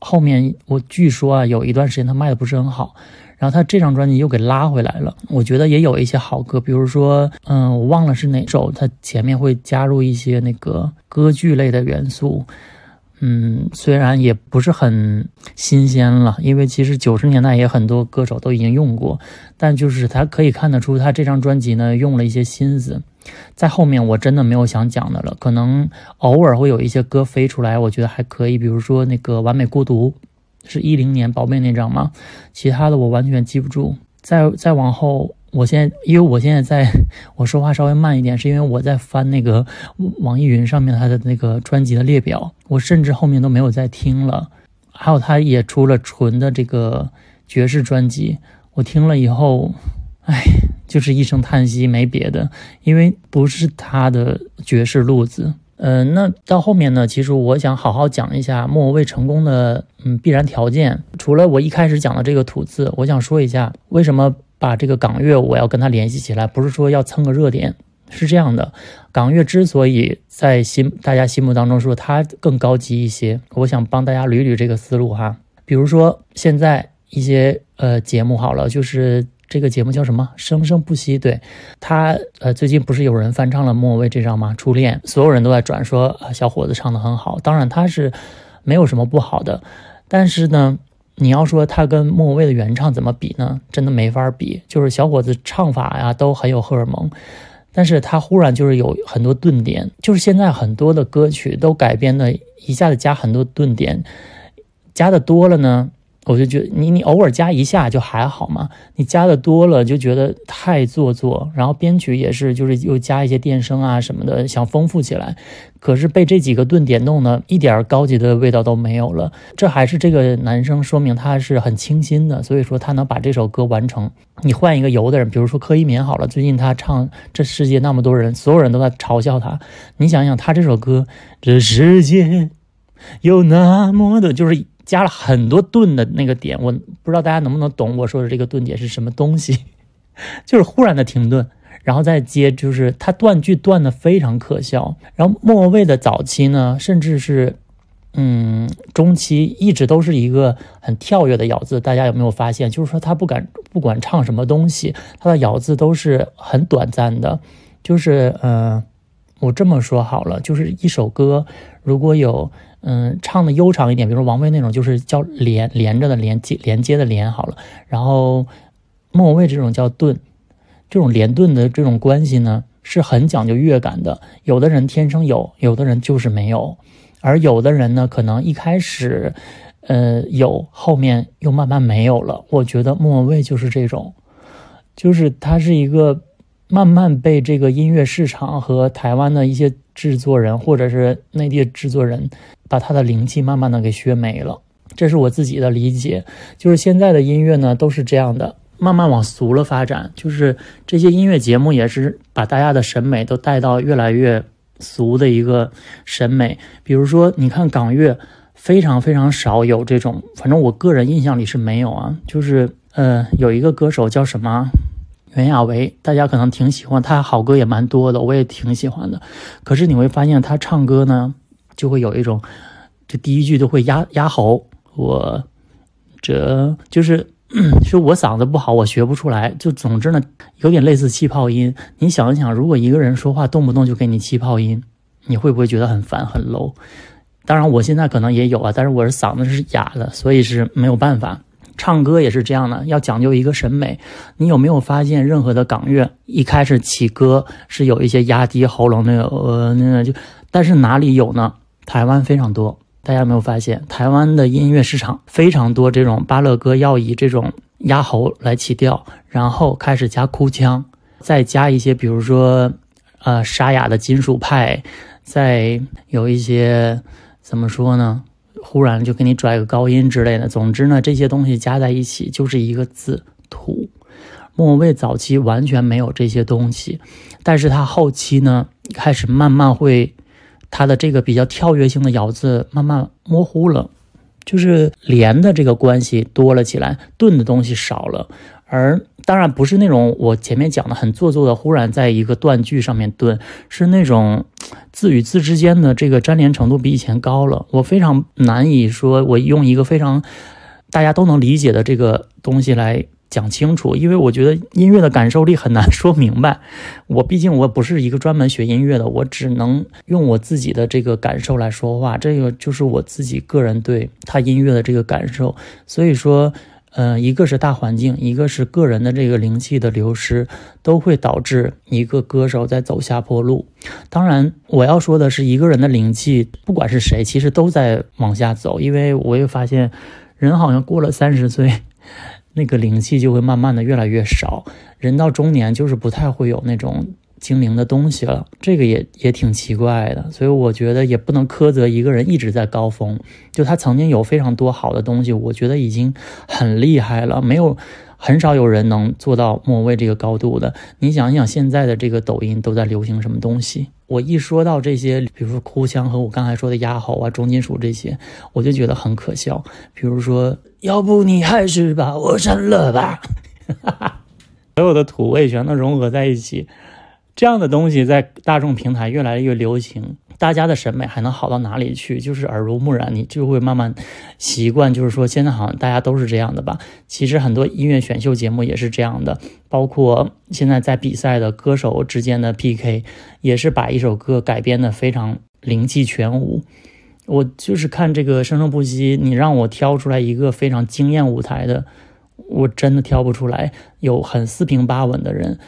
后面我据说啊有一段时间他卖的不是很好，然后他这张专辑又给拉回来了，我觉得也有一些好歌，比如说嗯我忘了是哪首，它前面会加入一些那个歌剧类的元素。嗯，虽然也不是很新鲜了，因为其实九十年代也很多歌手都已经用过，但就是他可以看得出他这张专辑呢用了一些心思。在后面我真的没有想讲的了，可能偶尔会有一些歌飞出来，我觉得还可以，比如说那个《完美孤独》，是一零年宝贝那张吗？其他的我完全记不住。再再往后。我现在，因为我现在在，我说话稍微慢一点，是因为我在翻那个网易云上面他的那个专辑的列表，我甚至后面都没有再听了。还有，他也出了纯的这个爵士专辑，我听了以后，唉，就是一声叹息，没别的，因为不是他的爵士路子。嗯，那到后面呢，其实我想好好讲一下莫文蔚成功的嗯必然条件。除了我一开始讲的这个吐字，我想说一下为什么。把这个港乐我要跟他联系起来，不是说要蹭个热点，是这样的。港乐之所以在心大家心目当中说它更高级一些，我想帮大家捋捋这个思路哈。比如说现在一些呃节目好了，就是这个节目叫什么《生生不息》，对他呃最近不是有人翻唱了莫文蔚这张吗？《初恋》，所有人都在转说小伙子唱的很好，当然他是没有什么不好的，但是呢。你要说他跟莫文蔚的原唱怎么比呢？真的没法比。就是小伙子唱法呀都很有荷尔蒙，但是他忽然就是有很多顿点。就是现在很多的歌曲都改编的，一下子加很多顿点，加的多了呢。我就觉得你你偶尔加一下就还好嘛，你加的多了就觉得太做作，然后编曲也是就是又加一些电声啊什么的，想丰富起来，可是被这几个顿点弄的一点高级的味道都没有了。这还是这个男生说明他是很清新的，所以说他能把这首歌完成。你换一个油的人，比如说柯以敏好了，最近他唱《这世界那么多人》，所有人都在嘲笑他。你想想他这首歌，这世界有那么的，就是。加了很多顿的那个点，我不知道大家能不能懂我说的这个顿点是什么东西，就是忽然的停顿，然后再接，就是他断句断的非常可笑。然后莫文蔚的早期呢，甚至是嗯中期，一直都是一个很跳跃的咬字。大家有没有发现？就是说他不敢不管唱什么东西，他的咬字都是很短暂的。就是嗯，我这么说好了，就是一首歌如果有。嗯，唱的悠长一点，比如说王菲那种，就是叫连连着的连接连接的连好了。然后莫文蔚这种叫顿，这种连顿的这种关系呢，是很讲究乐感的，有的人天生有，有的人就是没有，而有的人呢，可能一开始，呃，有，后面又慢慢没有了。我觉得莫文蔚就是这种，就是他是一个慢慢被这个音乐市场和台湾的一些制作人或者是内地制作人把他的灵气慢慢的给削没了。这是我自己的理解，就是现在的音乐呢都是这样的。慢慢往俗了发展，就是这些音乐节目也是把大家的审美都带到越来越俗的一个审美。比如说，你看港乐，非常非常少有这种，反正我个人印象里是没有啊。就是呃，有一个歌手叫什么袁娅维，大家可能挺喜欢，她好歌也蛮多的，我也挺喜欢的。可是你会发现她唱歌呢，就会有一种，这第一句都会压压喉，我这就是。是我嗓子不好，我学不出来。就总之呢，有点类似气泡音。你想一想，如果一个人说话动不动就给你气泡音，你会不会觉得很烦很 low？当然，我现在可能也有啊，但是我是嗓子是哑的，所以是没有办法。唱歌也是这样的，要讲究一个审美。你有没有发现，任何的港乐一开始起歌是有一些压低喉咙那个呃那个就，但是哪里有呢？台湾非常多。大家有没有发现，台湾的音乐市场非常多，这种巴乐歌要以这种压喉来起调，然后开始加哭腔，再加一些，比如说，呃，沙哑的金属派，再有一些怎么说呢？忽然就给你拽个高音之类的。总之呢，这些东西加在一起就是一个字土。莫文蔚早期完全没有这些东西，但是他后期呢，开始慢慢会。他的这个比较跳跃性的咬字慢慢模糊了，就是连的这个关系多了起来，顿的东西少了。而当然不是那种我前面讲的很做作的，忽然在一个断句上面顿，是那种字与字之间的这个粘连程度比以前高了。我非常难以说，我用一个非常大家都能理解的这个东西来。讲清楚，因为我觉得音乐的感受力很难说明白。我毕竟我不是一个专门学音乐的，我只能用我自己的这个感受来说话。这个就是我自己个人对他音乐的这个感受。所以说，呃，一个是大环境，一个是个人的这个灵气的流失，都会导致一个歌手在走下坡路。当然，我要说的是，一个人的灵气，不管是谁，其实都在往下走。因为我也发现，人好像过了三十岁。那个灵气就会慢慢的越来越少，人到中年就是不太会有那种精灵的东西了，这个也也挺奇怪的，所以我觉得也不能苛责一个人一直在高峰，就他曾经有非常多好的东西，我觉得已经很厉害了，没有。很少有人能做到莫文蔚这个高度的。你想一想，现在的这个抖音都在流行什么东西？我一说到这些，比如说哭腔和我刚才说的压喉啊、重金属这些，我就觉得很可笑。比如说，要不你还是把我删了吧，所有的土味全都融合在一起，这样的东西在大众平台越来越流行。大家的审美还能好到哪里去？就是耳濡目染，你就会慢慢习惯。就是说，现在好像大家都是这样的吧？其实很多音乐选秀节目也是这样的，包括现在在比赛的歌手之间的 PK，也是把一首歌改编的非常灵气全无。我就是看这个生生不息，你让我挑出来一个非常惊艳舞台的，我真的挑不出来。有很四平八稳的人，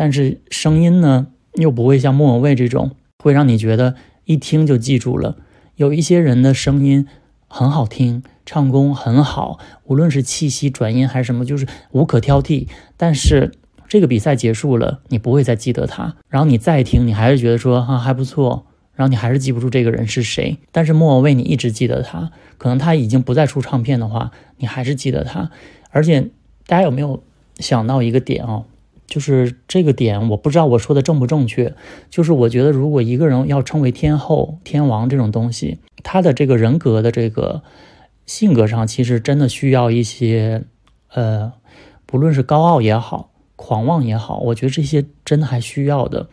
但是声音呢，又不会像莫文蔚这种，会让你觉得。一听就记住了，有一些人的声音很好听，唱功很好，无论是气息、转音还是什么，就是无可挑剔。但是这个比赛结束了，你不会再记得他，然后你再听，你还是觉得说啊还不错，然后你还是记不住这个人是谁。但是莫文蔚，你一直记得他，可能他已经不再出唱片的话，你还是记得他。而且大家有没有想到一个点哦？就是这个点，我不知道我说的正不正确。就是我觉得，如果一个人要称为天后、天王这种东西，他的这个人格的这个性格上，其实真的需要一些，呃，不论是高傲也好，狂妄也好，我觉得这些真的还需要的。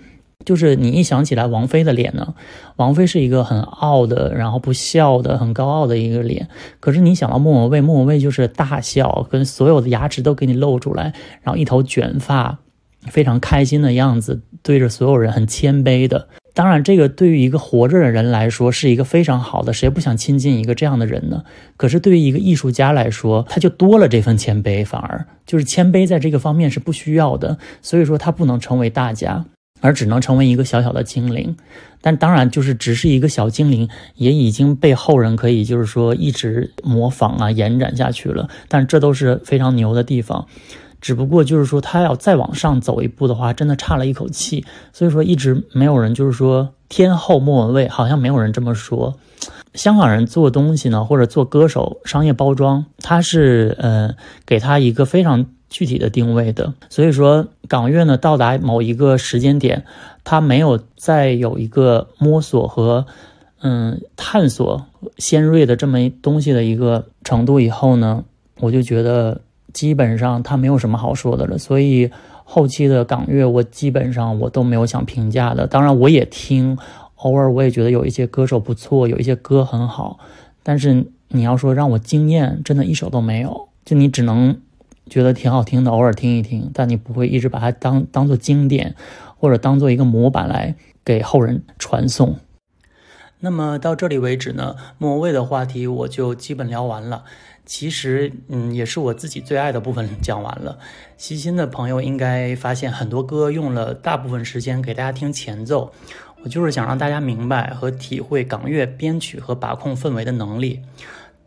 就是你一想起来王菲的脸呢，王菲是一个很傲的，然后不笑的，很高傲的一个脸。可是你想到莫文蔚，莫文蔚就是大笑，跟所有的牙齿都给你露出来，然后一头卷发。非常开心的样子，对着所有人很谦卑的。当然，这个对于一个活着的人来说是一个非常好的，谁不想亲近一个这样的人呢？可是对于一个艺术家来说，他就多了这份谦卑，反而就是谦卑在这个方面是不需要的。所以说他不能成为大家。而只能成为一个小小的精灵。但当然，就是只是一个小精灵，也已经被后人可以就是说一直模仿啊，延展下去了。但这都是非常牛的地方。只不过就是说，他要再往上走一步的话，真的差了一口气。所以说，一直没有人就是说天后莫文蔚，好像没有人这么说。香港人做东西呢，或者做歌手商业包装，他是呃给他一个非常具体的定位的。所以说，港乐呢到达某一个时间点，他没有再有一个摸索和嗯探索先锐的这么一东西的一个程度以后呢，我就觉得。基本上他没有什么好说的了，所以后期的港乐我基本上我都没有想评价的。当然我也听，偶尔我也觉得有一些歌手不错，有一些歌很好，但是你要说让我惊艳，真的一首都没有。就你只能觉得挺好听的，偶尔听一听，但你不会一直把它当当做经典，或者当做一个模板来给后人传颂。那么到这里为止呢，莫文蔚的话题我就基本聊完了。其实，嗯，也是我自己最爱的部分讲完了。细心的朋友应该发现，很多歌用了大部分时间给大家听前奏，我就是想让大家明白和体会港乐编曲和把控氛围的能力。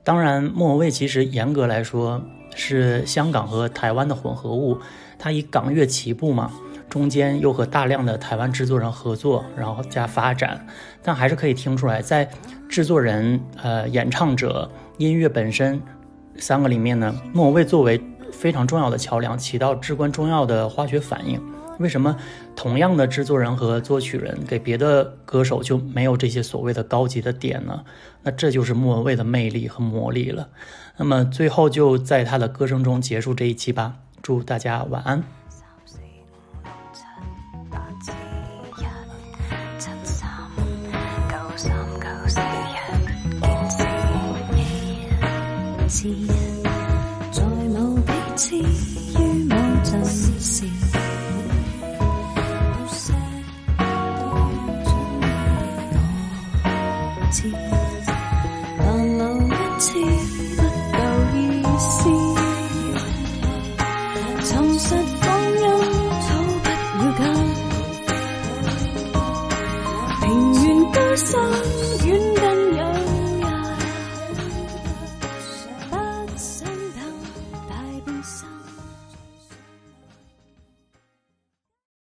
当然，莫文蔚其实严格来说是香港和台湾的混合物，它以港乐起步嘛，中间又和大量的台湾制作人合作，然后加发展，但还是可以听出来，在制作人、呃演唱者、音乐本身。三个里面呢，莫文蔚作为非常重要的桥梁，起到至关重要的化学反应。为什么同样的制作人和作曲人给别的歌手就没有这些所谓的高级的点呢？那这就是莫文蔚的魅力和魔力了。那么最后就在他的歌声中结束这一期吧。祝大家晚安。在某彼此于某阵时，有些多准我知。